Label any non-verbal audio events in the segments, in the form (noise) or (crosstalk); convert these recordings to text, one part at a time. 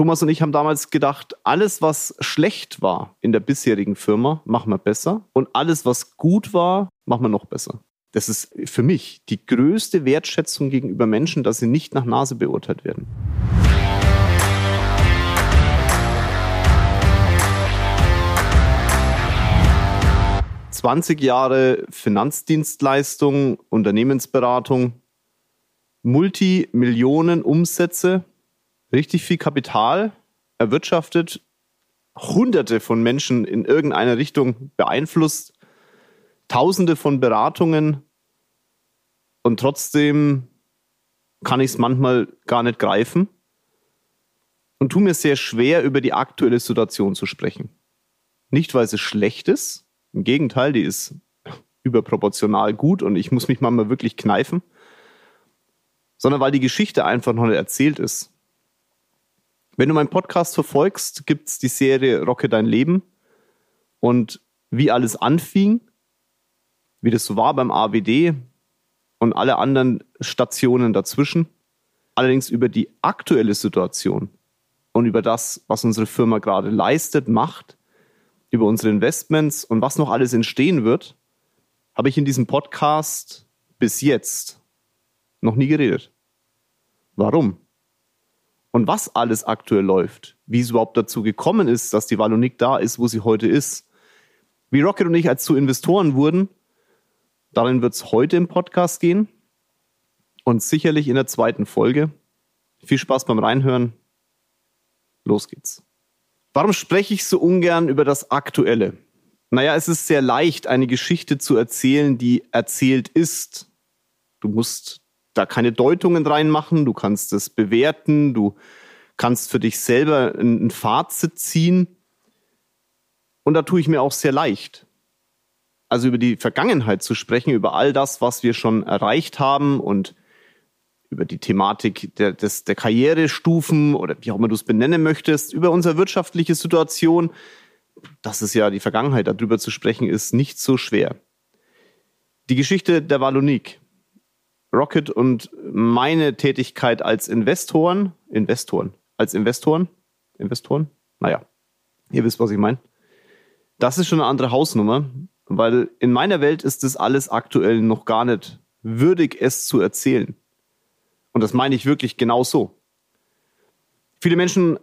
Thomas und ich haben damals gedacht, alles, was schlecht war in der bisherigen Firma, machen wir besser. Und alles, was gut war, machen wir noch besser. Das ist für mich die größte Wertschätzung gegenüber Menschen, dass sie nicht nach Nase beurteilt werden. 20 Jahre Finanzdienstleistung, Unternehmensberatung, Multimillionen Umsätze, richtig viel Kapital erwirtschaftet, Hunderte von Menschen in irgendeiner Richtung beeinflusst, Tausende von Beratungen und trotzdem kann ich es manchmal gar nicht greifen und tue mir sehr schwer, über die aktuelle Situation zu sprechen. Nicht, weil es schlecht ist, im Gegenteil, die ist überproportional gut und ich muss mich manchmal wirklich kneifen, sondern weil die Geschichte einfach noch nicht erzählt ist. Wenn du meinen Podcast verfolgst, gibt es die Serie Rocke dein Leben und wie alles anfing, wie das so war beim AWD und alle anderen Stationen dazwischen. Allerdings über die aktuelle Situation und über das, was unsere Firma gerade leistet, macht, über unsere Investments und was noch alles entstehen wird, habe ich in diesem Podcast bis jetzt noch nie geredet. Warum? Und was alles aktuell läuft, wie es überhaupt dazu gekommen ist, dass die Wallonik da ist, wo sie heute ist, wie Rocket und ich als zu Investoren wurden, darin wird es heute im Podcast gehen und sicherlich in der zweiten Folge. Viel Spaß beim Reinhören. Los geht's. Warum spreche ich so ungern über das Aktuelle? Naja, es ist sehr leicht, eine Geschichte zu erzählen, die erzählt ist. Du musst da keine Deutungen reinmachen, du kannst es bewerten, du kannst für dich selber ein Fazit ziehen. Und da tue ich mir auch sehr leicht. Also über die Vergangenheit zu sprechen, über all das, was wir schon erreicht haben und über die Thematik der, des, der Karrierestufen oder wie auch immer du es benennen möchtest, über unsere wirtschaftliche Situation. Das ist ja die Vergangenheit, darüber zu sprechen, ist nicht so schwer. Die Geschichte der Wallonik, Rocket und meine Tätigkeit als Investoren, Investoren, als Investoren, Investoren, naja, ihr wisst, was ich meine. Das ist schon eine andere Hausnummer, weil in meiner Welt ist das alles aktuell noch gar nicht würdig, es zu erzählen. Und das meine ich wirklich genau so. Viele Menschen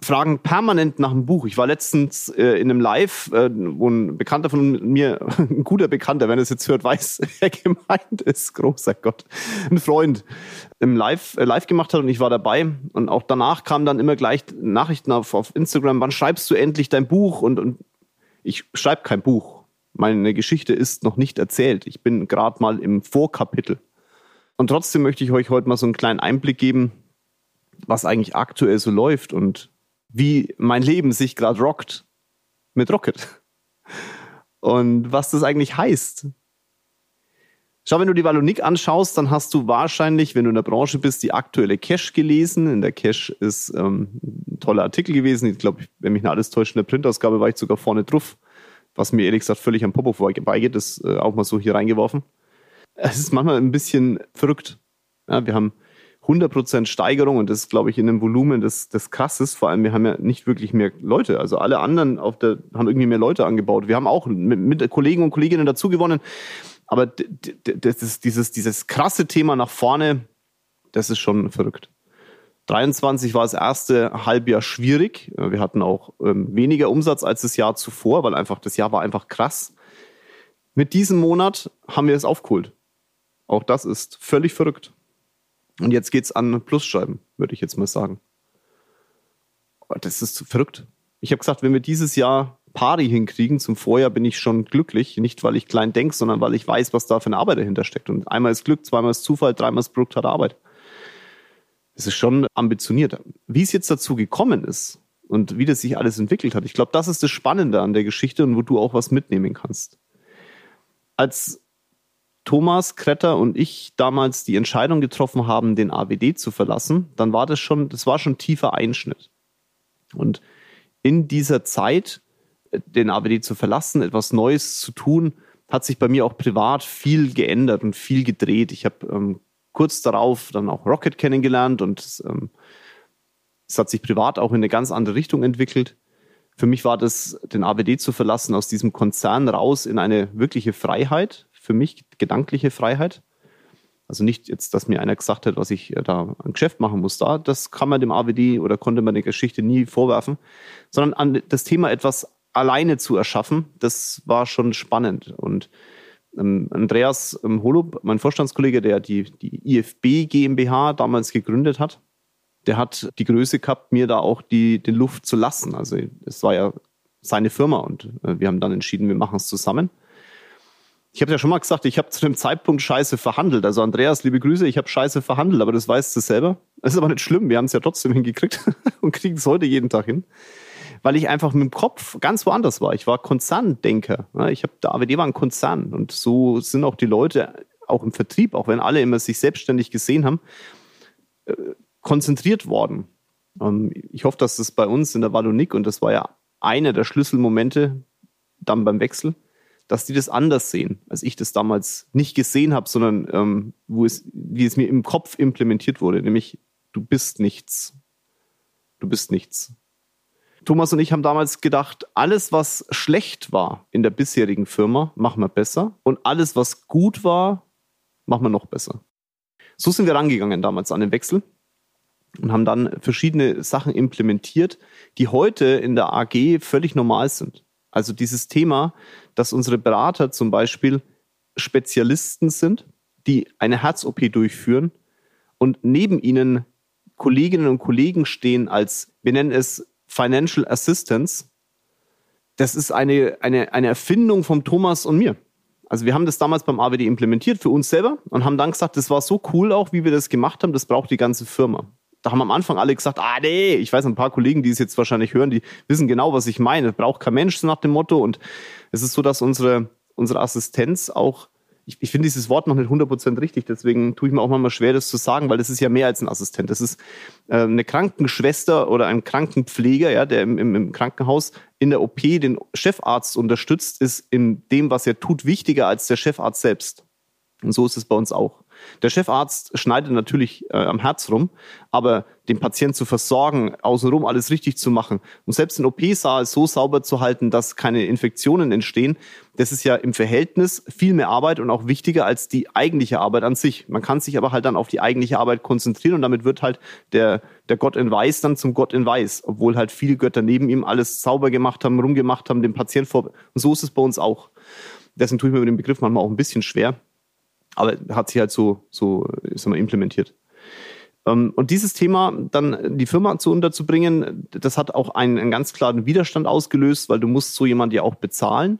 fragen permanent nach einem Buch. Ich war letztens äh, in einem Live, äh, wo ein Bekannter von mir, (laughs) ein guter Bekannter, wenn er es jetzt hört, weiß, (laughs) wer gemeint ist, großer Gott, ein Freund, im Live, äh, live gemacht hat und ich war dabei. Und auch danach kamen dann immer gleich Nachrichten auf, auf Instagram, wann schreibst du endlich dein Buch? Und, und ich schreibe kein Buch. Meine Geschichte ist noch nicht erzählt. Ich bin gerade mal im Vorkapitel. Und trotzdem möchte ich euch heute mal so einen kleinen Einblick geben, was eigentlich aktuell so läuft und wie mein Leben sich gerade rockt mit Rocket. Und was das eigentlich heißt. Schau, wenn du die Wallonik anschaust, dann hast du wahrscheinlich, wenn du in der Branche bist, die aktuelle Cash gelesen. In der Cash ist ähm, ein toller Artikel gewesen. Ich glaube, wenn mich nicht alles täuscht, in der Printausgabe war ich sogar vorne drauf, was mir ehrlich gesagt völlig am Popo vorbeigeht, das äh, auch mal so hier reingeworfen es ist manchmal ein bisschen verrückt. Ja, wir haben 100% Steigerung und das ist, glaube ich, in einem Volumen des, des Krasses. Vor allem, wir haben ja nicht wirklich mehr Leute. Also alle anderen auf der, haben irgendwie mehr Leute angebaut. Wir haben auch mit, mit Kollegen und Kolleginnen dazu gewonnen. Aber das ist dieses, dieses krasse Thema nach vorne, das ist schon verrückt. 23 war das erste Halbjahr schwierig. Wir hatten auch ähm, weniger Umsatz als das Jahr zuvor, weil einfach das Jahr war einfach krass. Mit diesem Monat haben wir es aufgeholt. Auch das ist völlig verrückt. Und jetzt geht's an Plusscheiben, würde ich jetzt mal sagen. Das ist verrückt. Ich habe gesagt, wenn wir dieses Jahr Pari hinkriegen, zum Vorjahr bin ich schon glücklich. Nicht, weil ich klein denke, sondern weil ich weiß, was da für eine Arbeit dahinter steckt. Und einmal ist Glück, zweimal ist Zufall, dreimal ist Produkt hat Arbeit. Es ist schon ambitioniert. Wie es jetzt dazu gekommen ist und wie das sich alles entwickelt hat, ich glaube, das ist das Spannende an der Geschichte und wo du auch was mitnehmen kannst. Als Thomas Kretter und ich damals die Entscheidung getroffen haben, den AWD zu verlassen, dann war das schon, das war schon tiefer Einschnitt. Und in dieser Zeit, äh, den AWD zu verlassen, etwas Neues zu tun, hat sich bei mir auch privat viel geändert und viel gedreht. Ich habe ähm, kurz darauf dann auch Rocket kennengelernt und ähm, Es hat sich privat auch in eine ganz andere Richtung entwickelt. Für mich war das, den AWD zu verlassen, aus diesem Konzern raus in eine wirkliche Freiheit. Für mich gedankliche Freiheit. Also nicht jetzt, dass mir einer gesagt hat, was ich da ein Geschäft machen muss. Da, das kann man dem AWD oder konnte man der Geschichte nie vorwerfen, sondern an das Thema etwas alleine zu erschaffen, das war schon spannend. Und ähm, Andreas ähm, Holub, mein Vorstandskollege, der die, die IFB GmbH damals gegründet hat, der hat die Größe gehabt, mir da auch die, den Luft zu lassen. Also es war ja seine Firma und äh, wir haben dann entschieden, wir machen es zusammen. Ich habe ja schon mal gesagt, ich habe zu dem Zeitpunkt scheiße verhandelt. Also Andreas, liebe Grüße, ich habe scheiße verhandelt, aber das weißt du selber. Das ist aber nicht schlimm, wir haben es ja trotzdem hingekriegt (laughs) und kriegen es heute jeden Tag hin weil ich einfach mit dem Kopf ganz woanders war. Ich war Konzerndenker. Ich habe, der war ein Konzern und so sind auch die Leute auch im Vertrieb, auch wenn alle immer sich selbstständig gesehen haben, äh, konzentriert worden. Ähm, ich hoffe, dass das bei uns in der Wallonik, und das war ja einer der Schlüsselmomente dann beim Wechsel, dass die das anders sehen, als ich das damals nicht gesehen habe, sondern ähm, wo es, wie es mir im Kopf implementiert wurde, nämlich du bist nichts. Du bist nichts. Thomas und ich haben damals gedacht, alles, was schlecht war in der bisherigen Firma, machen wir besser. Und alles, was gut war, machen wir noch besser. So sind wir rangegangen damals an den Wechsel und haben dann verschiedene Sachen implementiert, die heute in der AG völlig normal sind. Also dieses Thema, dass unsere Berater zum Beispiel Spezialisten sind, die eine Herz-OP durchführen und neben ihnen Kolleginnen und Kollegen stehen als, wir nennen es Financial Assistance, das ist eine, eine, eine Erfindung von Thomas und mir. Also wir haben das damals beim AWD implementiert für uns selber und haben dann gesagt, das war so cool auch, wie wir das gemacht haben, das braucht die ganze Firma. Da haben am Anfang alle gesagt, ah nee, ich weiß ein paar Kollegen, die es jetzt wahrscheinlich hören, die wissen genau, was ich meine. Braucht kein Mensch nach dem Motto. Und es ist so, dass unsere, unsere Assistenz auch ich, ich finde dieses Wort noch nicht 100% richtig, deswegen tue ich mir auch manchmal schwer, das zu sagen, weil das ist ja mehr als ein Assistent. Das ist äh, eine Krankenschwester oder ein Krankenpfleger, ja, der im, im, im Krankenhaus in der OP den Chefarzt unterstützt, ist in dem, was er tut, wichtiger als der Chefarzt selbst. Und so ist es bei uns auch. Der Chefarzt schneidet natürlich äh, am Herz rum, aber den Patienten zu versorgen, außenrum alles richtig zu machen und selbst den OP-Saal so sauber zu halten, dass keine Infektionen entstehen, das ist ja im Verhältnis viel mehr Arbeit und auch wichtiger als die eigentliche Arbeit an sich. Man kann sich aber halt dann auf die eigentliche Arbeit konzentrieren und damit wird halt der, der Gott in Weiß dann zum Gott in Weiß, obwohl halt viele Götter neben ihm alles sauber gemacht haben, rumgemacht haben, dem Patienten vor. Und so ist es bei uns auch. Deswegen tue ich mir mit dem Begriff manchmal auch ein bisschen schwer. Aber hat sich halt so, so sag mal, implementiert. Ähm, und dieses Thema dann die Firma zu unterzubringen, das hat auch einen, einen ganz klaren Widerstand ausgelöst, weil du musst so jemand ja auch bezahlen.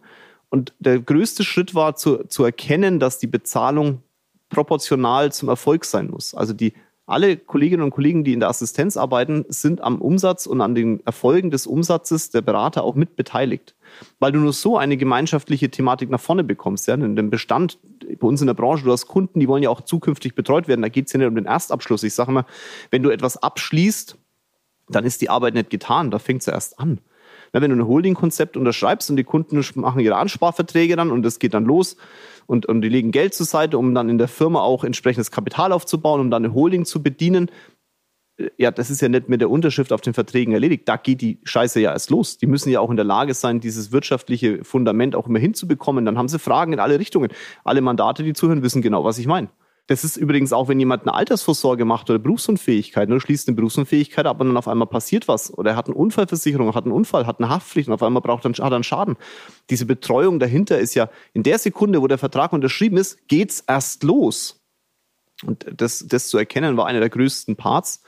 Und der größte Schritt war zu, zu erkennen, dass die Bezahlung proportional zum Erfolg sein muss. Also die alle Kolleginnen und Kollegen, die in der Assistenz arbeiten, sind am Umsatz und an den Erfolgen des Umsatzes der Berater auch mit beteiligt. Weil du nur so eine gemeinschaftliche Thematik nach vorne bekommst. Ja? In dem Bestand, bei uns in der Branche, du hast Kunden, die wollen ja auch zukünftig betreut werden. Da geht es ja nicht um den Erstabschluss. Ich sage immer, wenn du etwas abschließt, dann ist die Arbeit nicht getan, da fängt es ja erst an. Wenn du ein Holding-Konzept unterschreibst und die Kunden machen ihre Ansparverträge dann und es geht dann los, und, und die legen Geld zur Seite, um dann in der Firma auch entsprechendes Kapital aufzubauen, um dann eine Holding zu bedienen. Äh, ja, das ist ja nicht mit der Unterschrift auf den Verträgen erledigt. Da geht die Scheiße ja erst los. Die müssen ja auch in der Lage sein, dieses wirtschaftliche Fundament auch immer hinzubekommen. Dann haben sie Fragen in alle Richtungen. Alle Mandate, die zuhören, wissen genau, was ich meine. Das ist übrigens auch, wenn jemand eine Altersvorsorge macht oder Berufsunfähigkeit, ne, schließt eine Berufsunfähigkeit ab und dann auf einmal passiert was. Oder er hat eine Unfallversicherung, hat einen Unfall, hat eine Haftpflicht und auf einmal braucht er, hat er einen Schaden. Diese Betreuung dahinter ist ja, in der Sekunde, wo der Vertrag unterschrieben ist, geht's erst los. Und das, das zu erkennen, war einer der größten Parts.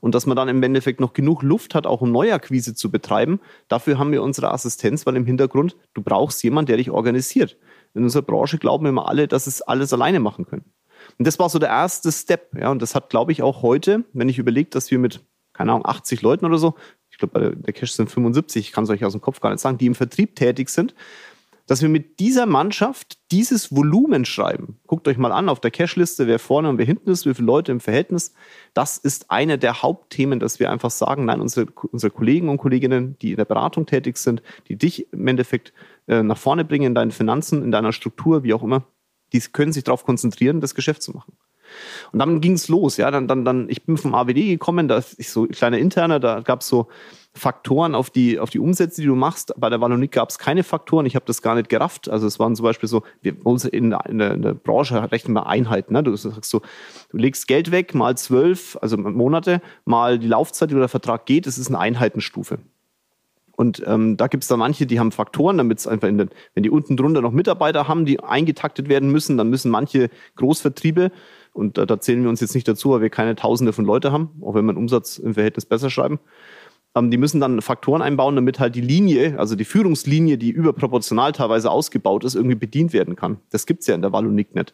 Und dass man dann im Endeffekt noch genug Luft hat, auch um Neuakquise zu betreiben, dafür haben wir unsere Assistenz, weil im Hintergrund, du brauchst jemanden, der dich organisiert. In unserer Branche glauben immer alle, dass es alles alleine machen können. Und das war so der erste Step. Ja, und das hat, glaube ich, auch heute, wenn ich überlege, dass wir mit, keine Ahnung, 80 Leuten oder so, ich glaube, bei der Cash sind 75, ich kann es euch aus dem Kopf gar nicht sagen, die im Vertrieb tätig sind, dass wir mit dieser Mannschaft dieses Volumen schreiben. Guckt euch mal an auf der Cash-Liste, wer vorne und wer hinten ist, wie viele Leute im Verhältnis. Das ist eine der Hauptthemen, dass wir einfach sagen, nein, unsere, unsere Kollegen und Kolleginnen, die in der Beratung tätig sind, die dich im Endeffekt äh, nach vorne bringen in deinen Finanzen, in deiner Struktur, wie auch immer, die können sich darauf konzentrieren, das Geschäft zu machen. Und dann ging es los, ja. Dann, dann, dann, ich bin vom AWD gekommen, da ist so ein kleiner interner, da gab es so Faktoren auf die, auf die Umsätze, die du machst. Bei der Valonik gab es keine Faktoren. Ich habe das gar nicht gerafft. Also es waren zum Beispiel so, wir uns in, in, der, in der Branche rechnen wir Einheiten. Ne? Du sagst so, du legst Geld weg, mal zwölf, also Monate, mal die Laufzeit, die der Vertrag geht, das ist eine Einheitenstufe. Und ähm, da gibt es da manche, die haben Faktoren, damit es einfach in den, wenn die unten drunter noch Mitarbeiter haben, die eingetaktet werden müssen, dann müssen manche Großvertriebe, und da, da zählen wir uns jetzt nicht dazu, weil wir keine Tausende von Leute haben, auch wenn wir einen Umsatz im Verhältnis besser schreiben, ähm, die müssen dann Faktoren einbauen, damit halt die Linie, also die Führungslinie, die überproportional teilweise ausgebaut ist, irgendwie bedient werden kann. Das gibt's ja in der Valonik nicht.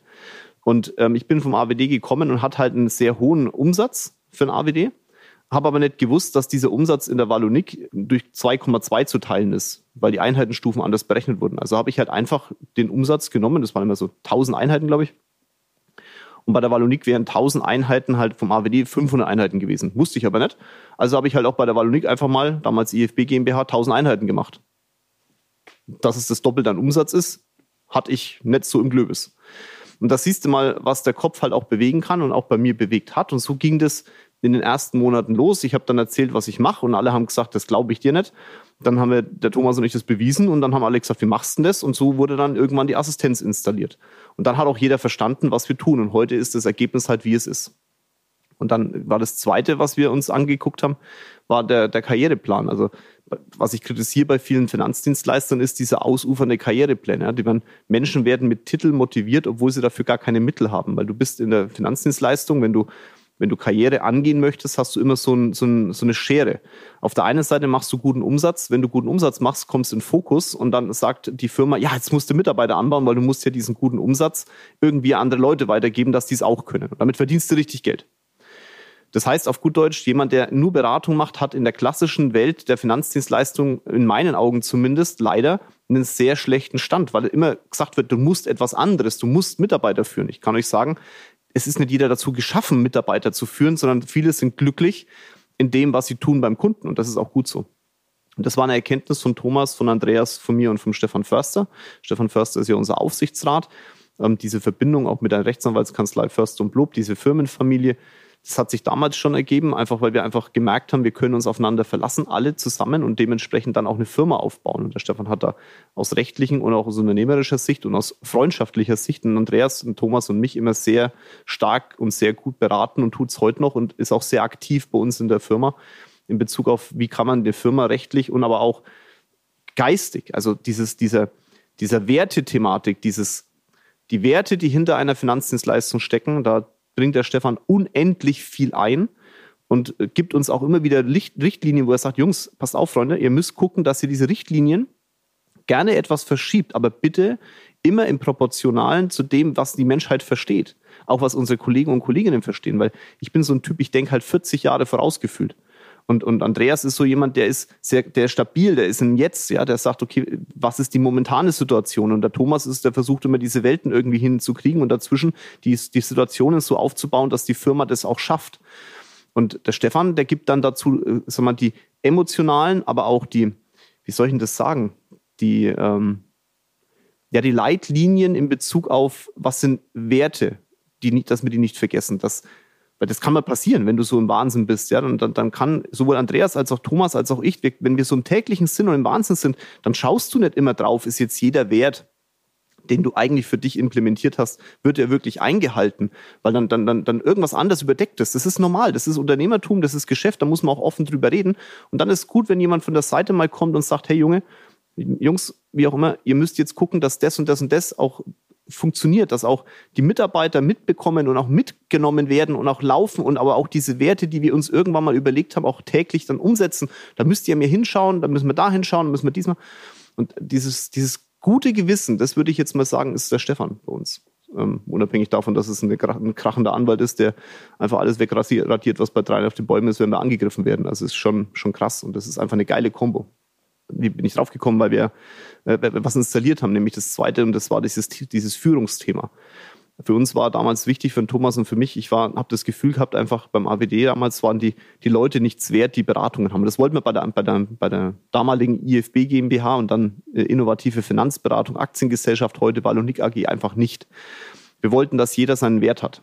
Und ähm, ich bin vom AWD gekommen und hatte halt einen sehr hohen Umsatz für ein AWD, habe aber nicht gewusst, dass dieser Umsatz in der Valonik durch 2,2 zu teilen ist, weil die Einheitenstufen anders berechnet wurden. Also habe ich halt einfach den Umsatz genommen, das waren immer so 1000 Einheiten, glaube ich, und bei der Wallonik wären 1000 Einheiten halt vom AWD 500 Einheiten gewesen. Wusste ich aber nicht. Also habe ich halt auch bei der Wallonik einfach mal, damals IFB GmbH, 1000 Einheiten gemacht. Dass es das Doppelte an Umsatz ist, hatte ich nicht so im Glöbis. Und da siehst du mal, was der Kopf halt auch bewegen kann und auch bei mir bewegt hat. Und so ging das in den ersten Monaten los. Ich habe dann erzählt, was ich mache und alle haben gesagt, das glaube ich dir nicht. Dann haben wir, der Thomas und ich das bewiesen und dann haben alle gesagt, wie machst du das? Und so wurde dann irgendwann die Assistenz installiert. Und dann hat auch jeder verstanden, was wir tun. Und heute ist das Ergebnis halt, wie es ist. Und dann war das Zweite, was wir uns angeguckt haben, war der, der Karriereplan. Also was ich kritisiere bei vielen Finanzdienstleistern ist diese ausufernde Karrierepläne. Die werden, Menschen werden mit Titel motiviert, obwohl sie dafür gar keine Mittel haben. Weil du bist in der Finanzdienstleistung, wenn du wenn du Karriere angehen möchtest, hast du immer so, ein, so, ein, so, eine Schere. Auf der einen Seite machst du guten Umsatz. Wenn du guten Umsatz machst, kommst du in Fokus und dann sagt die Firma, ja, jetzt musst du Mitarbeiter anbauen, weil du musst ja diesen guten Umsatz irgendwie an andere Leute weitergeben, dass die es auch können. Und damit verdienst du richtig Geld. Das heißt auf gut Deutsch, jemand, der nur Beratung macht, hat in der klassischen Welt der Finanzdienstleistung, in meinen Augen zumindest, leider einen sehr schlechten Stand, weil immer gesagt wird, du musst etwas anderes, du musst Mitarbeiter führen. Ich kann euch sagen, es ist nicht jeder dazu geschaffen, Mitarbeiter zu führen, sondern viele sind glücklich in dem, was sie tun beim Kunden. Und das ist auch gut so. Und das war eine Erkenntnis von Thomas, von Andreas, von mir und von Stefan Förster. Stefan Förster ist ja unser Aufsichtsrat. Ähm, diese Verbindung auch mit der Rechtsanwaltskanzlei Förster und Blob, diese Firmenfamilie, das hat sich damals schon ergeben, einfach weil wir einfach gemerkt haben, wir können uns aufeinander verlassen, alle zusammen und dementsprechend dann auch eine Firma aufbauen. Und der Stefan hat da aus rechtlichen und auch aus unternehmerischer Sicht und aus freundschaftlicher Sicht und Andreas und Thomas und mich immer sehr stark und sehr gut beraten und tut es heute noch und ist auch sehr aktiv bei uns in der Firma in Bezug auf, wie kann man eine Firma rechtlich und aber auch geistig, also dieses, dieser, dieser Wertethematik, dieses, die Werte, die hinter einer Finanzdienstleistung stecken, da bringt der Stefan unendlich viel ein und gibt uns auch immer wieder Licht, Richtlinien, wo er sagt, Jungs, passt auf, Freunde, ihr müsst gucken, dass ihr diese Richtlinien gerne etwas verschiebt, aber bitte immer im Proportionalen zu dem, was die Menschheit versteht. Auch was unsere Kollegen und Kolleginnen verstehen, weil ich bin so ein Typ, ich denke halt 40 Jahre vorausgefühlt. Und, und Andreas ist so jemand, der ist sehr, der ist stabil, der ist im Jetzt, ja, der sagt, okay, was ist die momentane Situation? Und der Thomas ist, der versucht immer diese Welten irgendwie hinzukriegen und dazwischen die, die Situationen so aufzubauen, dass die Firma das auch schafft. Und der Stefan, der gibt dann dazu, äh, sag mal, die emotionalen, aber auch die, wie soll ich denn das sagen? Die, ähm, ja, die Leitlinien in Bezug auf, was sind Werte, die nicht, dass wir die nicht vergessen, dass weil das kann mal passieren, wenn du so im Wahnsinn bist, ja, dann, dann, dann kann sowohl Andreas als auch Thomas als auch ich, wenn wir so im täglichen Sinn und im Wahnsinn sind, dann schaust du nicht immer drauf, ist jetzt jeder Wert, den du eigentlich für dich implementiert hast, wird er wirklich eingehalten, weil dann, dann, dann, dann irgendwas anderes überdeckt ist. Das ist normal, das ist Unternehmertum, das ist Geschäft, da muss man auch offen drüber reden. Und dann ist gut, wenn jemand von der Seite mal kommt und sagt, hey Junge, Jungs, wie auch immer, ihr müsst jetzt gucken, dass das und das und das auch funktioniert, dass auch die Mitarbeiter mitbekommen und auch mitgenommen werden und auch laufen und aber auch diese Werte, die wir uns irgendwann mal überlegt haben, auch täglich dann umsetzen. Da müsst ihr mir hinschauen, da müssen wir da hinschauen, da müssen wir diesmal. Und dieses, dieses gute Gewissen, das würde ich jetzt mal sagen, ist der Stefan bei uns. Ähm, unabhängig davon, dass es eine, ein krachender Anwalt ist, der einfach alles wegradiert, was bei drei auf den Bäumen ist, wenn wir angegriffen werden. Also es ist schon, schon krass und das ist einfach eine geile Kombo wie bin ich draufgekommen, weil wir äh, was installiert haben, nämlich das zweite, und das war dieses, dieses Führungsthema. Für uns war damals wichtig, für Thomas und für mich, ich habe das Gefühl gehabt, einfach beim AWD damals waren die, die Leute nichts wert, die Beratungen haben. Das wollten wir bei der, bei der, bei der damaligen IFB GmbH und dann äh, innovative Finanzberatung, Aktiengesellschaft, heute Wallonik AG einfach nicht. Wir wollten, dass jeder seinen Wert hat.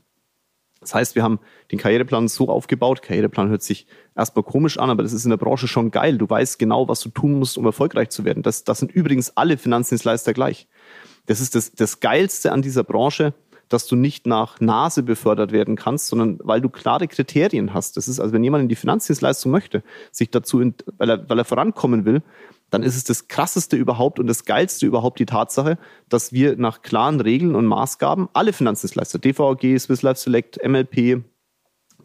Das heißt, wir haben den Karriereplan so aufgebaut. Karriereplan hört sich erstmal komisch an, aber das ist in der Branche schon geil. Du weißt genau, was du tun musst, um erfolgreich zu werden. Das, das sind übrigens alle Finanzdienstleister gleich. Das ist das, das Geilste an dieser Branche, dass du nicht nach Nase befördert werden kannst, sondern weil du klare Kriterien hast. Das ist also, wenn jemand in die Finanzdienstleistung möchte, sich dazu, in, weil, er, weil er vorankommen will, dann ist es das Krasseste überhaupt und das Geilste überhaupt die Tatsache, dass wir nach klaren Regeln und Maßgaben alle Finanzdienstleister, DVG, Swiss Life Select, MLP,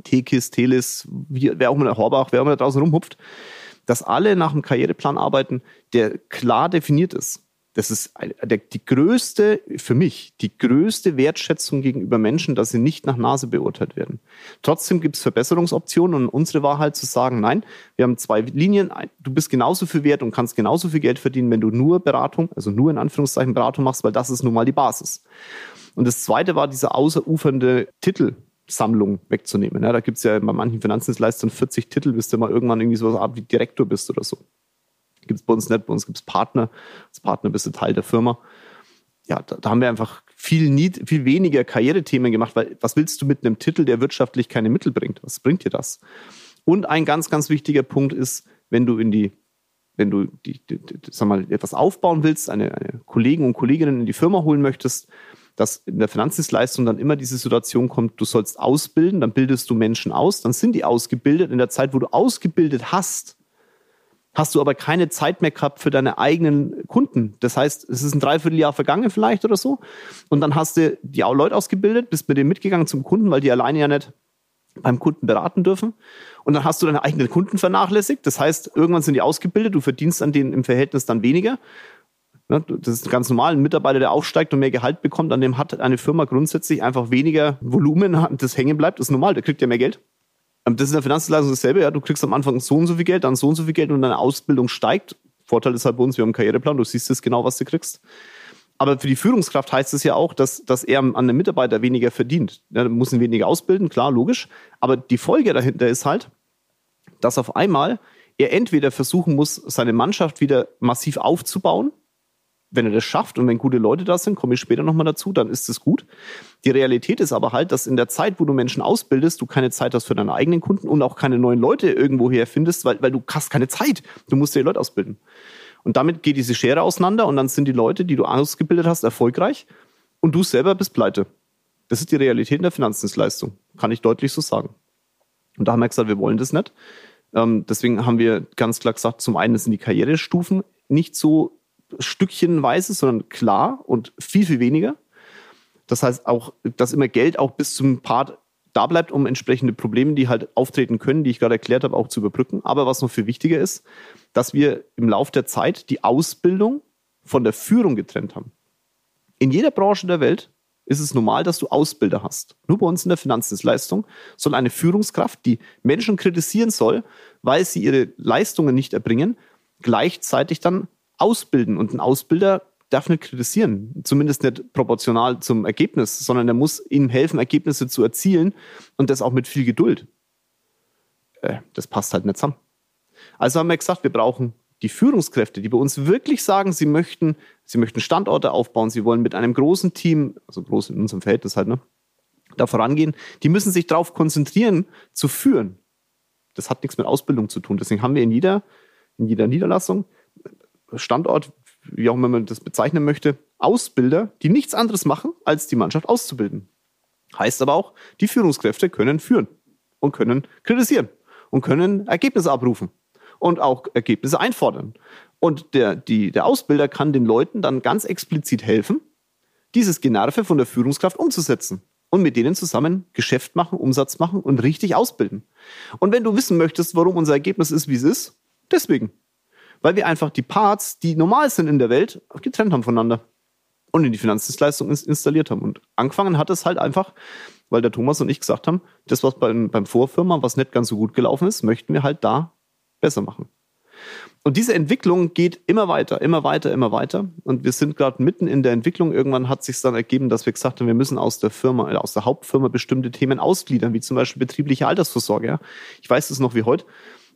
TKIS, Telis, wer auch immer Horbach, wer auch immer da draußen rumhupft, dass alle nach einem Karriereplan arbeiten, der klar definiert ist. Das ist die größte, für mich, die größte Wertschätzung gegenüber Menschen, dass sie nicht nach Nase beurteilt werden. Trotzdem gibt es Verbesserungsoptionen und unsere Wahrheit halt zu sagen, nein, wir haben zwei Linien, du bist genauso viel wert und kannst genauso viel Geld verdienen, wenn du nur Beratung, also nur in Anführungszeichen Beratung machst, weil das ist nun mal die Basis. Und das zweite war diese außerufernde Titelsammlung wegzunehmen. Ja, da gibt es ja bei manchen Finanzdienstleistern 40 Titel, bis du mal irgendwann irgendwie so wie Direktor bist oder so. Gibt es bei uns nicht, bei uns gibt es Partner. Als Partner bist du Teil der Firma. Ja, da, da haben wir einfach viel, niet, viel weniger Karrierethemen gemacht, weil was willst du mit einem Titel, der wirtschaftlich keine Mittel bringt? Was bringt dir das? Und ein ganz, ganz wichtiger Punkt ist, wenn du in die, wenn du die, die, die sag mal, etwas aufbauen willst, eine, eine Kollegen und Kolleginnen in die Firma holen möchtest, dass in der Finanzdienstleistung dann immer diese Situation kommt, du sollst ausbilden, dann bildest du Menschen aus, dann sind die ausgebildet. In der Zeit, wo du ausgebildet hast, hast du aber keine Zeit mehr gehabt für deine eigenen Kunden. Das heißt, es ist ein Dreivierteljahr vergangen vielleicht oder so. Und dann hast du die Leute ausgebildet, bist mit denen mitgegangen zum Kunden, weil die alleine ja nicht beim Kunden beraten dürfen. Und dann hast du deine eigenen Kunden vernachlässigt. Das heißt, irgendwann sind die ausgebildet, du verdienst an denen im Verhältnis dann weniger. Das ist ganz normal. Ein Mitarbeiter, der aufsteigt und mehr Gehalt bekommt, an dem hat eine Firma grundsätzlich einfach weniger Volumen, (laughs) das hängen bleibt. Das ist normal, der kriegt ja mehr Geld. Ähm, das ist in der Finanzleistung dasselbe, ja. Du kriegst am Anfang so und so viel Geld, dann so und so viel Geld und deine Ausbildung steigt. Vorteil ist halt bei uns, wir haben einen Karriereplan, du siehst es genau, was du kriegst. Aber für die Führungskraft heißt es ja auch, dass, dass er an einem Mitarbeiter weniger verdient. Er muss ihn weniger ausbilden, klar, logisch. Aber die Folge dahinter ist halt, dass auf einmal er entweder versuchen muss, seine Mannschaft wieder massiv aufzubauen, wenn er das schafft und wenn gute Leute da sind, komme ich später nochmal dazu, dann ist es gut. Die Realität ist aber halt, dass in der Zeit, wo du Menschen ausbildest, du keine Zeit hast für deine eigenen Kunden und auch keine neuen Leute irgendwo her findest, weil, weil du hast keine Zeit. Du musst dir Leute ausbilden. Und damit geht diese Schere auseinander und dann sind die Leute, die du ausgebildet hast, erfolgreich und du selber bist pleite. Das ist die Realität in der Finanzdienstleistung. Kann ich deutlich so sagen. Und da haben wir gesagt, wir wollen das nicht. Ähm, deswegen haben wir ganz klar gesagt, zum einen sind die Karrierestufen nicht so stückchenweise, sondern klar und viel, viel weniger. Das heißt auch, dass immer Geld auch bis zum Part da bleibt, um entsprechende Probleme, die halt auftreten können, die ich gerade erklärt habe, auch zu überbrücken. Aber was noch viel wichtiger ist, dass wir im Laufe der Zeit die Ausbildung von der Führung getrennt haben. In jeder Branche der Welt ist es normal, dass du Ausbilder hast. Nur bei uns in der Finanzdienstleistung soll eine Führungskraft, die Menschen kritisieren soll, weil sie ihre Leistungen nicht erbringen, gleichzeitig dann ausbilden. Und ein Ausbilder darf nicht kritisieren, zumindest nicht proportional zum Ergebnis, sondern er muss ihnen helfen, Ergebnisse zu erzielen und das auch mit viel Geduld. Äh, das passt halt nicht zusammen. Also haben wir gesagt, wir brauchen die Führungskräfte, die bei uns wirklich sagen, sie möchten, sie möchten Standorte aufbauen, sie wollen mit einem großen Team, also groß in unserem Verhältnis halt, ne, da vorangehen, die müssen sich darauf konzentrieren, zu führen. Das hat nichts mit Ausbildung zu tun. Deswegen haben wir in jeder, in jeder Niederlassung Standort, wie auch immer man das bezeichnen möchte, Ausbilder, die nichts anderes machen, als die Mannschaft auszubilden. Heißt aber auch, die Führungskräfte können führen und können kritisieren und können Ergebnisse abrufen und auch Ergebnisse einfordern. Und der, die, der Ausbilder kann den Leuten dann ganz explizit helfen, dieses Generve von der Führungskraft umzusetzen und mit denen zusammen Geschäft machen, Umsatz machen und richtig ausbilden. Und wenn du wissen möchtest, warum unser Ergebnis ist, wie es ist, deswegen weil wir einfach die Parts, die normal sind in der Welt, getrennt haben voneinander und in die Finanzdienstleistung installiert haben. Und angefangen hat es halt einfach, weil der Thomas und ich gesagt haben, das, was beim, beim Vorfirma, was nicht ganz so gut gelaufen ist, möchten wir halt da besser machen. Und diese Entwicklung geht immer weiter, immer weiter, immer weiter. Und wir sind gerade mitten in der Entwicklung. Irgendwann hat sich dann ergeben, dass wir gesagt haben, wir müssen aus der Firma, aus der Hauptfirma bestimmte Themen ausgliedern, wie zum Beispiel betriebliche Altersvorsorge. Ich weiß es noch wie heute.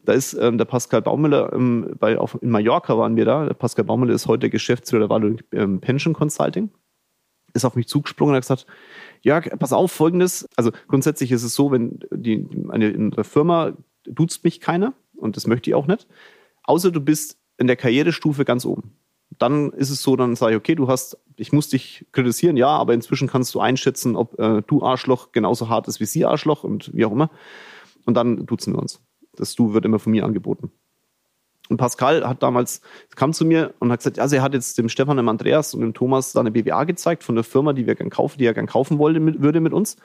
Da ist ähm, der Pascal Baumüller, ähm, bei, auf, in Mallorca waren wir da. Der Pascal Baumüller ist heute Geschäftsführer der Value ähm, Pension Consulting. Ist auf mich zugesprungen und hat gesagt, ja, pass auf, folgendes. Also grundsätzlich ist es so, wenn die, eine, in der Firma duzt mich keiner und das möchte ich auch nicht. Außer du bist in der Karrierestufe ganz oben. Dann ist es so, dann sage ich, okay, du hast, ich muss dich kritisieren, ja, aber inzwischen kannst du einschätzen, ob äh, du Arschloch genauso hart ist wie sie Arschloch und wie auch immer. Und dann duzen wir uns. Das Du wird immer von mir angeboten. Und Pascal hat damals, kam zu mir und hat gesagt, also er hat jetzt dem Stefan, dem Andreas und dem Thomas da eine BWA gezeigt von der Firma, die wir gern kaufen, die er gern kaufen wollte, mit, würde mit uns,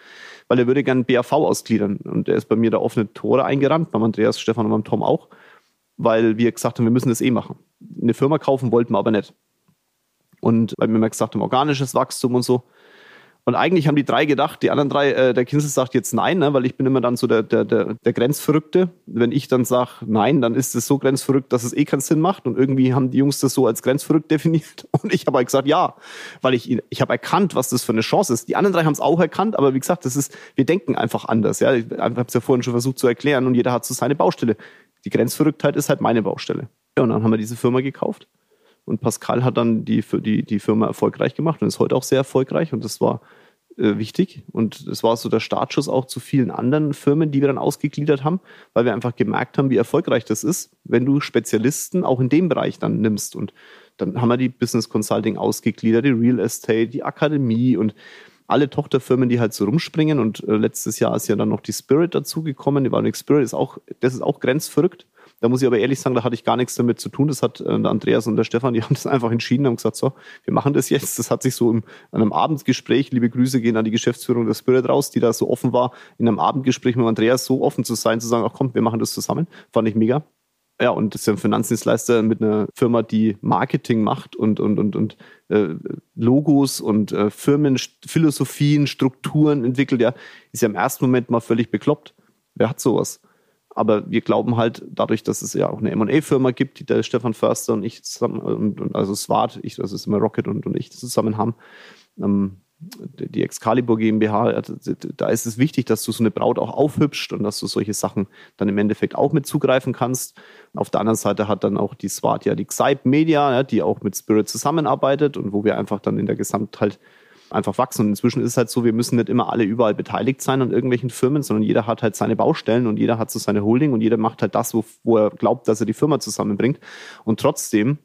weil er würde gern BAV ausgliedern. Und er ist bei mir da offene Tore eingerannt, beim Andreas, Stefan und beim Tom auch, weil wir gesagt haben, wir müssen das eh machen. Eine Firma kaufen wollten wir aber nicht. Und weil wir immer gesagt haben, organisches Wachstum und so. Und eigentlich haben die drei gedacht, die anderen drei, äh, der Kinsel sagt jetzt nein, ne, weil ich bin immer dann so der, der, der, der Grenzverrückte. Wenn ich dann sage nein, dann ist es so grenzverrückt, dass es eh keinen Sinn macht. Und irgendwie haben die Jungs das so als grenzverrückt definiert. (laughs) Und ich habe halt gesagt ja, weil ich, ich habe erkannt, was das für eine Chance ist. Die anderen drei haben es auch erkannt, aber wie gesagt, das ist, wir denken einfach anders. Ja, ich habe es ja vorhin schon versucht zu erklären und jeder hat so seine Baustelle. Die Grenzverrücktheit ist halt meine Baustelle. Ja, und dann haben wir diese Firma gekauft. Und Pascal hat dann die, die, die Firma erfolgreich gemacht und ist heute auch sehr erfolgreich. Und das war äh, wichtig. Und das war so der Startschuss auch zu vielen anderen Firmen, die wir dann ausgegliedert haben, weil wir einfach gemerkt haben, wie erfolgreich das ist, wenn du Spezialisten auch in dem Bereich dann nimmst. Und dann haben wir die Business Consulting ausgegliedert, die Real Estate, die Akademie und alle Tochterfirmen, die halt so rumspringen. Und äh, letztes Jahr ist ja dann noch die Spirit dazugekommen. Die Bionic Spirit ist auch, das ist auch grenzverrückt. Da muss ich aber ehrlich sagen, da hatte ich gar nichts damit zu tun. Das hat äh, der Andreas und der Stefan, die (laughs) haben das einfach entschieden, haben gesagt, so, wir machen das jetzt. Das hat sich so im, an einem Abendgespräch, liebe Grüße gehen an die Geschäftsführung der Spirit raus, die da so offen war, in einem Abendgespräch mit Andreas so offen zu sein, zu sagen, ach komm, wir machen das zusammen. Fand ich mega. Ja, und das ist ja ein Finanzdienstleister mit einer Firma, die Marketing macht und, und, und, und äh, Logos und äh, Firmenphilosophien, Strukturen entwickelt, ja, ist ja im ersten Moment mal völlig bekloppt. Wer hat sowas? Aber wir glauben halt, dadurch, dass es ja auch eine MA-Firma gibt, die der Stefan Förster und ich zusammen, und, und also Swart, ich, das ist immer Rocket und, und ich zusammen haben, ähm, die Excalibur GmbH, da ist es wichtig, dass du so eine Braut auch aufhübscht und dass du solche Sachen dann im Endeffekt auch mit zugreifen kannst. Auf der anderen Seite hat dann auch die Swart ja die Xype Media, die auch mit Spirit zusammenarbeitet und wo wir einfach dann in der Gesamtheit einfach wachsen. Und inzwischen ist es halt so, wir müssen nicht immer alle überall beteiligt sein an irgendwelchen Firmen, sondern jeder hat halt seine Baustellen und jeder hat so seine Holding und jeder macht halt das, wo, wo er glaubt, dass er die Firma zusammenbringt. Und trotzdem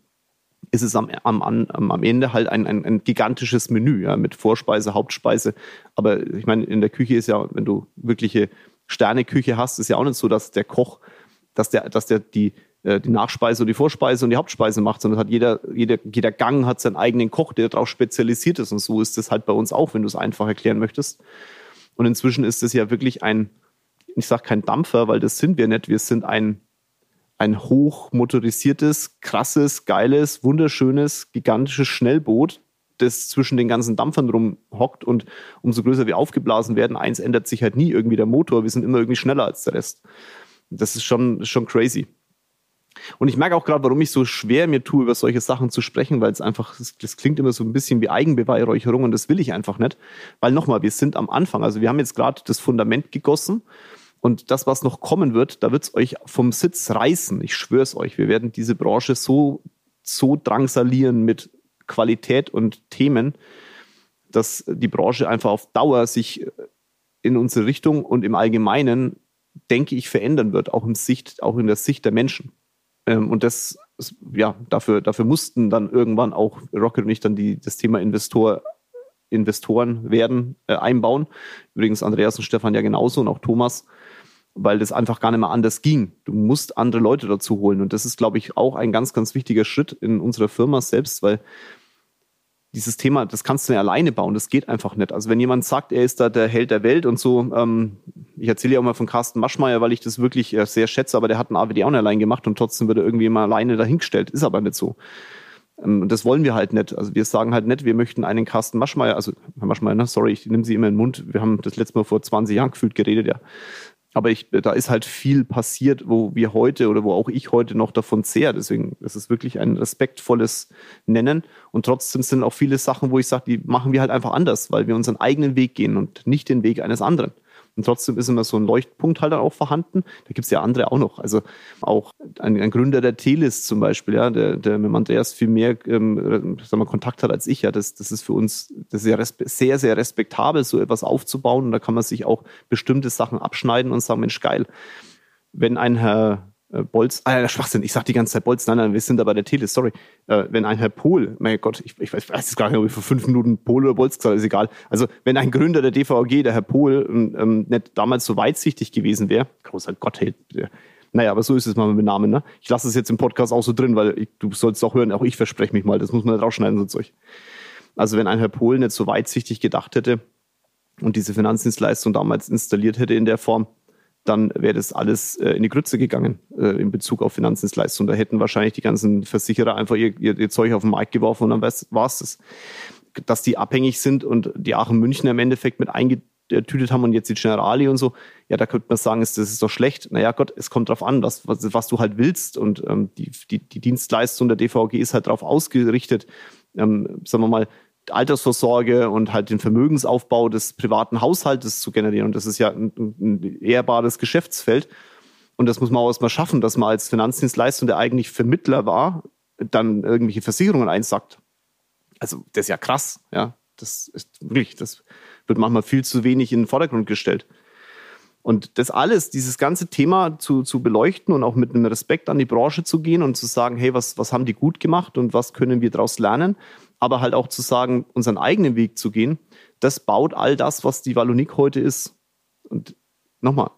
ist es am, am, am Ende halt ein, ein, ein gigantisches Menü ja, mit Vorspeise, Hauptspeise. Aber ich meine, in der Küche ist ja, wenn du wirkliche Sterneküche hast, ist ja auch nicht so, dass der Koch, dass der, dass der die die Nachspeise und die Vorspeise und die Hauptspeise macht, sondern hat jeder, jeder, jeder Gang hat seinen eigenen Koch, der darauf spezialisiert ist. Und so ist es halt bei uns auch, wenn du es einfach erklären möchtest. Und inzwischen ist es ja wirklich ein, ich sage kein Dampfer, weil das sind wir nicht. Wir sind ein, ein hochmotorisiertes, krasses, geiles, wunderschönes, gigantisches Schnellboot, das zwischen den ganzen Dampfern rumhockt und umso größer wir aufgeblasen werden, eins ändert sich halt nie irgendwie der Motor. Wir sind immer irgendwie schneller als der Rest. Das ist schon, schon crazy. Und ich merke auch gerade, warum ich so schwer mir tue, über solche Sachen zu sprechen, weil es einfach, das, klingt immer so ein bisschen wie Eigenbeweihräucherung und das will ich einfach nicht. Weil nochmal, wir sind am Anfang. Also wir haben jetzt gerade das Fundament gegossen und das, was noch kommen wird, da wird es euch vom Sitz reißen. Ich schwöre es euch. Wir werden diese Branche so, so drangsalieren mit Qualität und Themen, dass die Branche einfach auf Dauer sich in unsere Richtung und im Allgemeinen, denke ich, verändern wird, auch in Sicht, auch in der Sicht der Menschen. Ähm, und das, ja, dafür, dafür mussten dann irgendwann auch Rocket und ich dann die, das Thema Investor, Investoren werden äh, einbauen. Übrigens Andreas und Stefan ja genauso und auch Thomas, weil das einfach gar nicht mehr anders ging. Du musst andere Leute dazu holen. Und das ist, glaube ich, auch ein ganz, ganz wichtiger Schritt in unserer Firma selbst, weil dieses Thema, das kannst du ja alleine bauen, das geht einfach nicht. Also wenn jemand sagt, er ist da der Held der Welt und so, ähm, ich erzähle ja auch mal von Carsten Maschmeyer, weil ich das wirklich äh, sehr schätze, aber der hat ein AWD auch nicht allein gemacht und trotzdem wird er irgendwie immer alleine dahingestellt. Ist aber nicht so. Ähm, das wollen wir halt nicht. Also wir sagen halt nicht, wir möchten einen Carsten Maschmeyer, also Herr Maschmeyer, ne, sorry, ich nehme sie immer in den Mund. Wir haben das letzte Mal vor 20 Jahren gefühlt geredet, ja. Aber ich, da ist halt viel passiert, wo wir heute oder wo auch ich heute noch davon zehre. Deswegen ist es wirklich ein respektvolles Nennen. Und trotzdem sind auch viele Sachen, wo ich sage, die machen wir halt einfach anders, weil wir unseren eigenen Weg gehen und nicht den Weg eines anderen. Und trotzdem ist immer so ein Leuchtpunkt halt auch vorhanden. Da gibt es ja andere auch noch. Also auch ein, ein, Gründer der Telis zum Beispiel, ja, der, der mit Andreas viel mehr ähm, sagen wir, Kontakt hat als ich. Ja, das, das ist für uns das ist ja sehr, sehr respektabel, so etwas aufzubauen. Und da kann man sich auch bestimmte Sachen abschneiden und sagen, Mensch, geil. Wenn ein Herr äh, Bolz, ah, Schwachsinn, ich sag die ganze Zeit Bolz, nein, nein, wir sind da bei der Tele, sorry. Äh, wenn ein Herr Pohl, mein Gott, ich, ich weiß, weiß jetzt gar nicht, ob ich vor fünf Minuten Pohl oder Bolz gesagt ist egal. Also, wenn ein Gründer der DVG, der Herr Pohl, ähm, nicht damals so weitsichtig gewesen wäre, großer Gott, hey, naja, aber so ist es mal mit Namen, ne? Ich lasse es jetzt im Podcast auch so drin, weil ich, du sollst auch hören, auch ich verspreche mich mal, das muss man nicht rausschneiden, so Zeug. Also, wenn ein Herr Pohl nicht so weitsichtig gedacht hätte und diese Finanzdienstleistung damals installiert hätte in der Form, dann wäre das alles äh, in die Grütze gegangen äh, in Bezug auf Finanzdienstleistungen. Da hätten wahrscheinlich die ganzen Versicherer einfach ihr, ihr, ihr Zeug auf den Markt geworfen und dann war es das. Dass die abhängig sind und die Aachen München im Endeffekt mit eingetütet haben und jetzt die Generali und so, ja, da könnte man sagen, ist, das ist doch schlecht. Naja, Gott, es kommt drauf an, was, was, was du halt willst. Und ähm, die, die, die Dienstleistung der DVG ist halt darauf ausgerichtet, ähm, sagen wir mal, Altersvorsorge und halt den Vermögensaufbau des privaten Haushaltes zu generieren. Und das ist ja ein, ein ehrbares Geschäftsfeld. Und das muss man auch erstmal schaffen, dass man als Finanzdienstleister, der eigentlich Vermittler war, dann irgendwelche Versicherungen einsackt. Also das ist ja krass, ja. Das ist wirklich, das wird manchmal viel zu wenig in den Vordergrund gestellt. Und das alles, dieses ganze Thema zu, zu beleuchten und auch mit einem Respekt an die Branche zu gehen und zu sagen, hey, was, was haben die gut gemacht und was können wir daraus lernen, aber halt auch zu sagen, unseren eigenen Weg zu gehen, das baut all das, was die Wallonik heute ist. Und nochmal,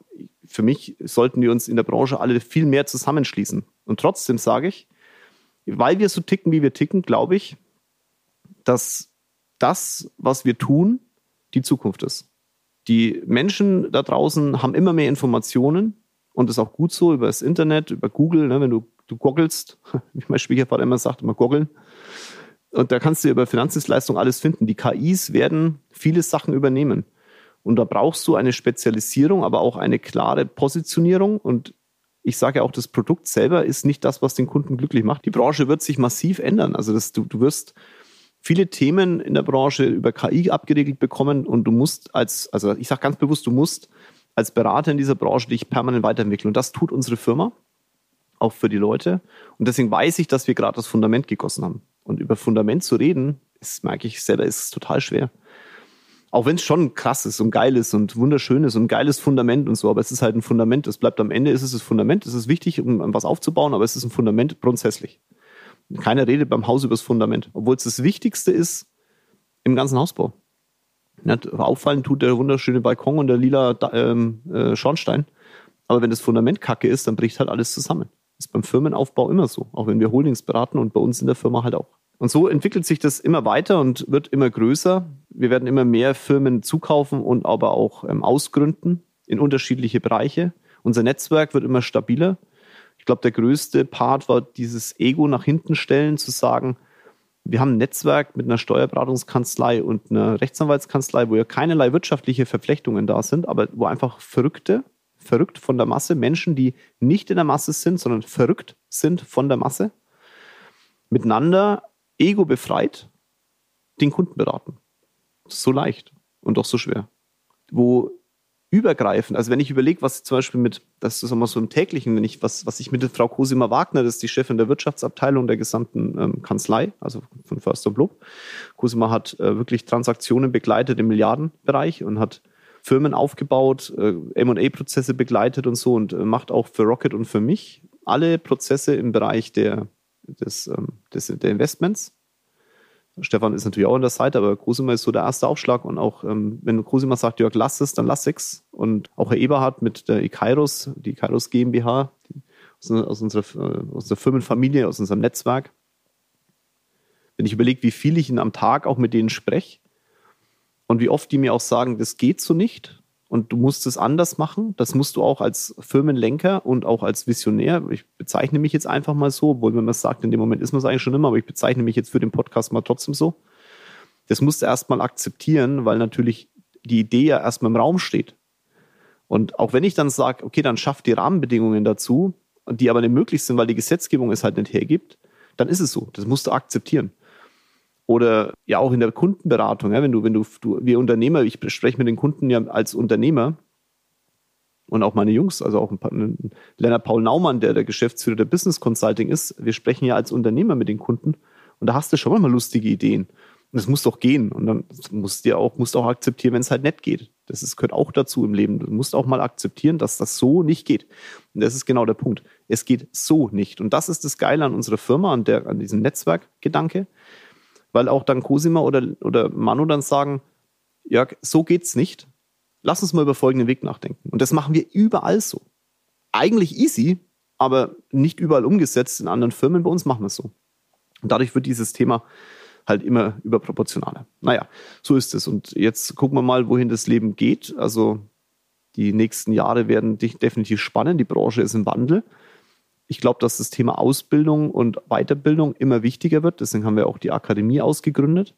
für mich sollten wir uns in der Branche alle viel mehr zusammenschließen. Und trotzdem sage ich, weil wir so ticken, wie wir ticken, glaube ich, dass das, was wir tun, die Zukunft ist. Die Menschen da draußen haben immer mehr Informationen und das ist auch gut so über das Internet, über Google, ne, wenn du, du goggelst, (laughs) wie mein Schwiegervater immer sagt, immer goggeln, und da kannst du über Finanzdienstleistungen alles finden. Die KIs werden viele Sachen übernehmen. Und da brauchst du eine Spezialisierung, aber auch eine klare Positionierung. Und ich sage ja auch, das Produkt selber ist nicht das, was den Kunden glücklich macht. Die Branche wird sich massiv ändern. Also das, du, du wirst viele Themen in der Branche über KI abgeregelt bekommen und du musst als, also ich sage ganz bewusst, du musst als Berater in dieser Branche dich permanent weiterentwickeln. Und das tut unsere Firma, auch für die Leute. Und deswegen weiß ich, dass wir gerade das Fundament gegossen haben. Und über Fundament zu reden, ist, merke ich selber, ist total schwer. Auch wenn es schon krass ist und geil ist und wunderschön ist und geiles Fundament und so, aber es ist halt ein Fundament. Es bleibt am Ende, ist es das Fundament, es ist wichtig, um was aufzubauen, aber es ist ein Fundament grundsätzlich. Keiner redet beim Haus über das Fundament, obwohl es das Wichtigste ist im ganzen Hausbau. Auffallen tut der wunderschöne Balkon und der lila ähm, äh, Schornstein. Aber wenn das Fundament kacke ist, dann bricht halt alles zusammen. Ist beim Firmenaufbau immer so, auch wenn wir Holdings beraten und bei uns in der Firma halt auch. Und so entwickelt sich das immer weiter und wird immer größer. Wir werden immer mehr Firmen zukaufen und aber auch ähm, ausgründen in unterschiedliche Bereiche. Unser Netzwerk wird immer stabiler. Ich glaube, der größte Part war dieses Ego nach hinten stellen, zu sagen, wir haben ein Netzwerk mit einer Steuerberatungskanzlei und einer Rechtsanwaltskanzlei, wo ja keinerlei wirtschaftliche Verflechtungen da sind, aber wo einfach Verrückte verrückt von der Masse, Menschen, die nicht in der Masse sind, sondern verrückt sind von der Masse, miteinander ego befreit den Kunden beraten. So leicht und doch so schwer. Wo übergreifend, also wenn ich überlege, was zum Beispiel mit, das ist immer so im täglichen, wenn ich, was, was ich mit Frau Cosima Wagner, das ist die Chefin der Wirtschaftsabteilung der gesamten ähm, Kanzlei, also von Förster Blub. Cosima hat äh, wirklich Transaktionen begleitet im Milliardenbereich und hat Firmen aufgebaut, äh, MA-Prozesse begleitet und so und äh, macht auch für Rocket und für mich alle Prozesse im Bereich der, des, ähm, des, der Investments. Stefan ist natürlich auch an der Seite, aber Cosima ist so der erste Aufschlag und auch, ähm, wenn Cosima sagt, Jörg, lass es, dann lass es. Und auch Herr Eberhardt mit der Ikairos, die Ikairos GmbH, die, aus, aus, unserer, äh, aus der Firmenfamilie, aus unserem Netzwerk. Wenn ich überlege, wie viel ich am Tag auch mit denen spreche, und wie oft die mir auch sagen, das geht so nicht und du musst es anders machen. Das musst du auch als Firmenlenker und auch als Visionär. Ich bezeichne mich jetzt einfach mal so, obwohl wenn man es sagt, in dem Moment ist man es eigentlich schon immer, aber ich bezeichne mich jetzt für den Podcast mal trotzdem so. Das musst du erstmal akzeptieren, weil natürlich die Idee ja erstmal im Raum steht. Und auch wenn ich dann sage, okay, dann schafft die Rahmenbedingungen dazu, die aber nicht möglich sind, weil die Gesetzgebung es halt nicht hergibt, dann ist es so. Das musst du akzeptieren. Oder ja auch in der Kundenberatung, ja, wenn du, wenn du, du, wir Unternehmer, ich spreche mit den Kunden ja als Unternehmer und auch meine Jungs, also auch ein, ein Lennart Paul Naumann, der der Geschäftsführer der Business Consulting ist, wir sprechen ja als Unternehmer mit den Kunden und da hast du schon mal lustige Ideen. Und das muss doch gehen. Und dann musst du auch, musst auch akzeptieren, wenn es halt nicht geht. Das ist, gehört auch dazu im Leben. Du musst auch mal akzeptieren, dass das so nicht geht. Und das ist genau der Punkt. Es geht so nicht. Und das ist das Geile an unserer Firma, an, der, an diesem Netzwerkgedanke. Weil auch dann Cosima oder, oder Manu dann sagen, Jörg, so geht's nicht lass uns mal über folgenden Weg nachdenken. Und das machen wir überall so. Eigentlich easy, aber nicht überall umgesetzt. In anderen Firmen bei uns machen wir es so. Und dadurch wird dieses Thema halt immer überproportionaler. Naja, so ist es. Und jetzt gucken wir mal, wohin das Leben geht. Also die nächsten Jahre werden definitiv spannend. Die Branche ist im Wandel. Ich glaube, dass das Thema Ausbildung und Weiterbildung immer wichtiger wird. Deswegen haben wir auch die Akademie ausgegründet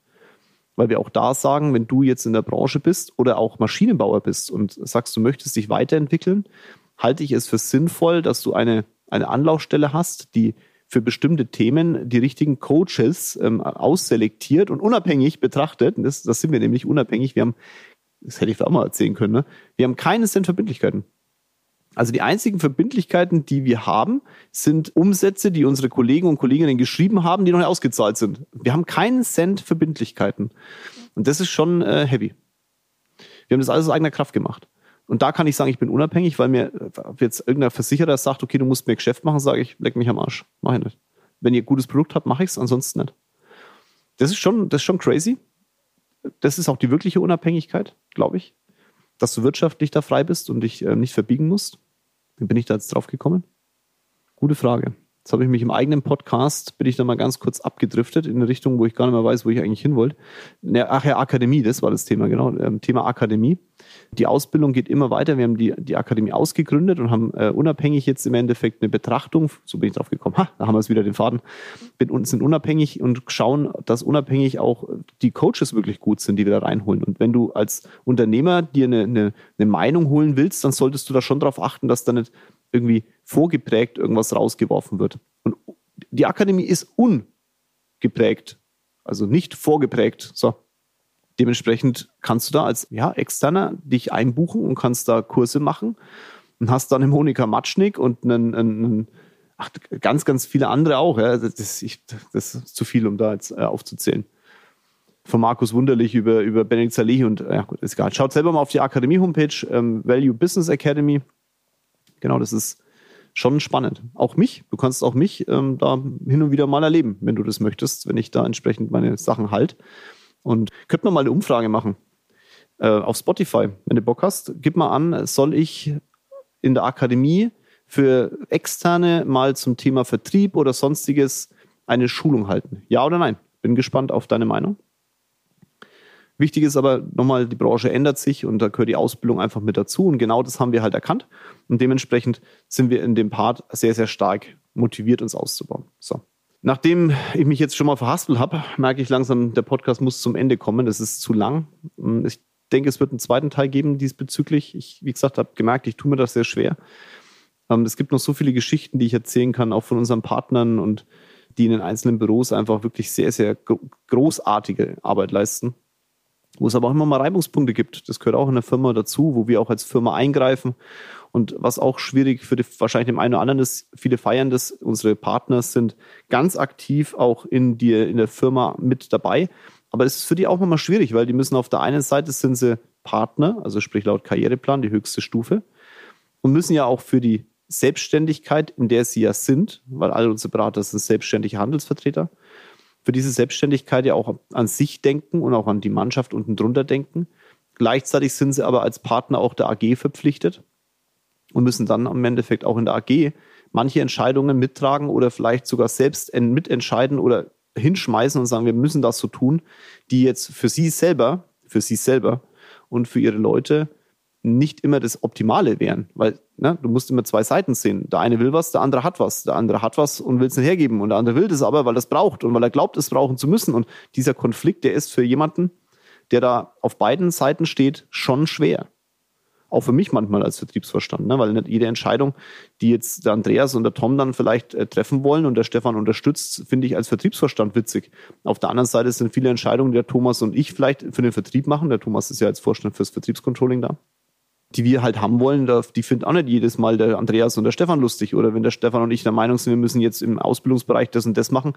weil wir auch da sagen, wenn du jetzt in der Branche bist oder auch Maschinenbauer bist und sagst, du möchtest dich weiterentwickeln, halte ich es für sinnvoll, dass du eine, eine Anlaufstelle hast, die für bestimmte Themen die richtigen Coaches ähm, ausselektiert und unabhängig betrachtet. Das, das sind wir nämlich unabhängig. Wir haben, das hätte ich auch mal erzählen können, ne? wir haben keine Cent Verbindlichkeiten. Also die einzigen Verbindlichkeiten, die wir haben, sind Umsätze, die unsere Kollegen und Kolleginnen geschrieben haben, die noch nicht ausgezahlt sind. Wir haben keinen Cent Verbindlichkeiten. Und das ist schon äh, heavy. Wir haben das alles aus eigener Kraft gemacht. Und da kann ich sagen, ich bin unabhängig, weil mir ob jetzt irgendein Versicherer sagt, okay, du musst mir Geschäft machen, sage ich, leck mich am Arsch. Mach ich nicht. Wenn ihr ein gutes Produkt habt, mache ich es, ansonsten nicht. Das ist schon, das ist schon crazy. Das ist auch die wirkliche Unabhängigkeit, glaube ich. Dass du wirtschaftlich da frei bist und dich äh, nicht verbiegen musst. Wie bin ich da jetzt drauf gekommen? Gute Frage. Jetzt habe ich mich im eigenen Podcast, bin ich da mal ganz kurz abgedriftet in eine Richtung, wo ich gar nicht mehr weiß, wo ich eigentlich hin wollte. Ach ja, Akademie, das war das Thema, genau. Ähm, Thema Akademie. Die Ausbildung geht immer weiter. Wir haben die, die Akademie ausgegründet und haben äh, unabhängig jetzt im Endeffekt eine Betrachtung, so bin ich drauf gekommen, ha, da haben wir es wieder den Faden, bin, sind unabhängig und schauen, dass unabhängig auch die Coaches wirklich gut sind, die wir da reinholen. Und wenn du als Unternehmer dir eine, eine, eine Meinung holen willst, dann solltest du da schon darauf achten, dass da nicht irgendwie vorgeprägt irgendwas rausgeworfen wird. Und die Akademie ist ungeprägt, also nicht vorgeprägt. So. Dementsprechend kannst du da als ja, Externer dich einbuchen und kannst da Kurse machen und hast dann eine Monika Matschnik und einen, einen ach, ganz, ganz viele andere auch. Ja. Das, ich, das ist zu viel, um da jetzt äh, aufzuzählen. Von Markus Wunderlich über, über Benedikt Saleh und ja gut, ist egal. Schaut selber mal auf die Akademie-Homepage, ähm, Value Business Academy. Genau, das ist schon spannend. Auch mich, du kannst auch mich ähm, da hin und wieder mal erleben, wenn du das möchtest, wenn ich da entsprechend meine Sachen halt. Und könnte man mal eine Umfrage machen äh, auf Spotify, wenn du Bock hast. Gib mal an, soll ich in der Akademie für Externe mal zum Thema Vertrieb oder sonstiges eine Schulung halten? Ja oder nein? Bin gespannt auf deine Meinung. Wichtig ist aber nochmal, die Branche ändert sich und da gehört die Ausbildung einfach mit dazu. Und genau das haben wir halt erkannt. Und dementsprechend sind wir in dem Part sehr, sehr stark motiviert, uns auszubauen. So. Nachdem ich mich jetzt schon mal verhaspelt habe, merke ich langsam, der Podcast muss zum Ende kommen. Das ist zu lang. Ich denke, es wird einen zweiten Teil geben diesbezüglich. Ich, wie gesagt, habe gemerkt, ich tue mir das sehr schwer. Ähm, es gibt noch so viele Geschichten, die ich erzählen kann, auch von unseren Partnern und die in den einzelnen Büros einfach wirklich sehr, sehr großartige Arbeit leisten. Wo es aber auch immer mal Reibungspunkte gibt. Das gehört auch in der Firma dazu, wo wir auch als Firma eingreifen und was auch schwierig für die, wahrscheinlich dem einen oder anderen ist, viele feiern das, unsere Partner sind ganz aktiv auch in, die, in der Firma mit dabei. Aber es ist für die auch nochmal schwierig, weil die müssen auf der einen Seite sind sie Partner, also sprich laut Karriereplan die höchste Stufe, und müssen ja auch für die Selbstständigkeit, in der sie ja sind, weil alle unsere Berater sind selbstständige Handelsvertreter, für diese Selbstständigkeit ja auch an sich denken und auch an die Mannschaft unten drunter denken. Gleichzeitig sind sie aber als Partner auch der AG verpflichtet und müssen dann im Endeffekt auch in der AG manche Entscheidungen mittragen oder vielleicht sogar selbst mitentscheiden oder hinschmeißen und sagen, wir müssen das so tun, die jetzt für sie selber, für sie selber und für ihre Leute nicht immer das Optimale wären, weil ne, du musst immer zwei Seiten sehen. Der eine will was, der andere hat was. Der andere hat was und will es nicht hergeben und der andere will das aber, weil er es braucht und weil er glaubt, es brauchen zu müssen. Und dieser Konflikt, der ist für jemanden, der da auf beiden Seiten steht, schon schwer auch für mich manchmal als Vertriebsverstand, ne? weil nicht jede Entscheidung, die jetzt der Andreas und der Tom dann vielleicht äh, treffen wollen und der Stefan unterstützt, finde ich als Vertriebsverstand witzig. Auf der anderen Seite sind viele Entscheidungen, die der Thomas und ich vielleicht für den Vertrieb machen. Der Thomas ist ja als Vorstand fürs Vertriebscontrolling da. Die wir halt haben wollen, die findet auch nicht jedes Mal der Andreas und der Stefan lustig. Oder wenn der Stefan und ich der Meinung sind, wir müssen jetzt im Ausbildungsbereich das und das machen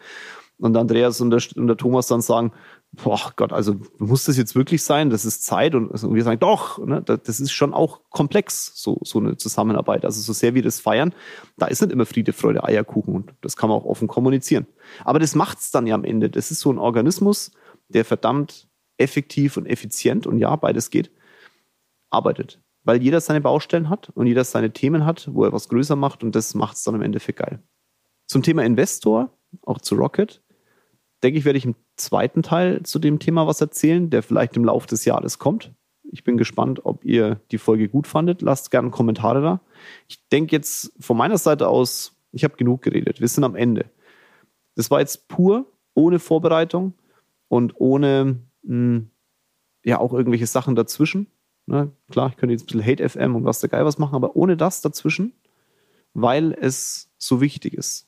und der Andreas und der, und der Thomas dann sagen, boah Gott, also muss das jetzt wirklich sein? Das ist Zeit und, und wir sagen, doch, ne, das ist schon auch komplex, so, so eine Zusammenarbeit. Also so sehr wir das feiern, da ist nicht immer Friede, Freude, Eierkuchen und das kann man auch offen kommunizieren. Aber das macht's dann ja am Ende. Das ist so ein Organismus, der verdammt effektiv und effizient und ja, beides geht, arbeitet. Weil jeder seine Baustellen hat und jeder seine Themen hat, wo er was größer macht und das macht es dann am Ende für geil. Zum Thema Investor, auch zu Rocket, denke ich, werde ich im zweiten Teil zu dem Thema was erzählen, der vielleicht im Laufe des Jahres kommt. Ich bin gespannt, ob ihr die Folge gut fandet. Lasst gerne Kommentare da. Ich denke jetzt von meiner Seite aus, ich habe genug geredet. Wir sind am Ende. Das war jetzt pur, ohne Vorbereitung und ohne mh, hm, ja auch irgendwelche Sachen dazwischen. Ne? Klar, ich könnte jetzt ein bisschen Hate FM und was der Geil was machen, aber ohne das dazwischen, weil es so wichtig ist,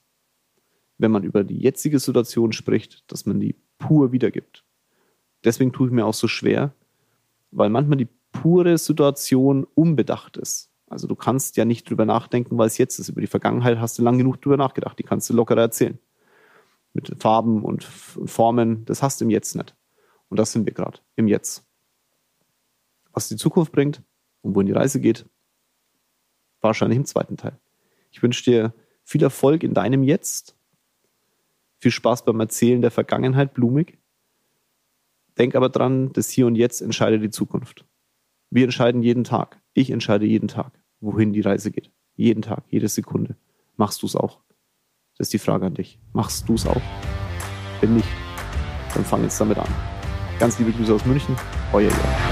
wenn man über die jetzige Situation spricht, dass man die pur wiedergibt. Deswegen tue ich mir auch so schwer, weil manchmal die pure Situation unbedacht ist. Also du kannst ja nicht drüber nachdenken, weil es jetzt ist. Über die Vergangenheit hast du lang genug drüber nachgedacht. Die kannst du lockerer erzählen. Mit Farben und Formen, das hast du im Jetzt nicht. Und das sind wir gerade, im Jetzt. Was die Zukunft bringt und wohin die Reise geht, wahrscheinlich im zweiten Teil. Ich wünsche dir viel Erfolg in deinem Jetzt. Viel Spaß beim Erzählen der Vergangenheit, blumig. Denk aber dran, das Hier und Jetzt entscheidet die Zukunft. Wir entscheiden jeden Tag. Ich entscheide jeden Tag, wohin die Reise geht. Jeden Tag, jede Sekunde. Machst du es auch? Das ist die Frage an dich. Machst du es auch? Wenn nicht, dann fang jetzt damit an. Ganz liebe Grüße aus München, euer Jörg.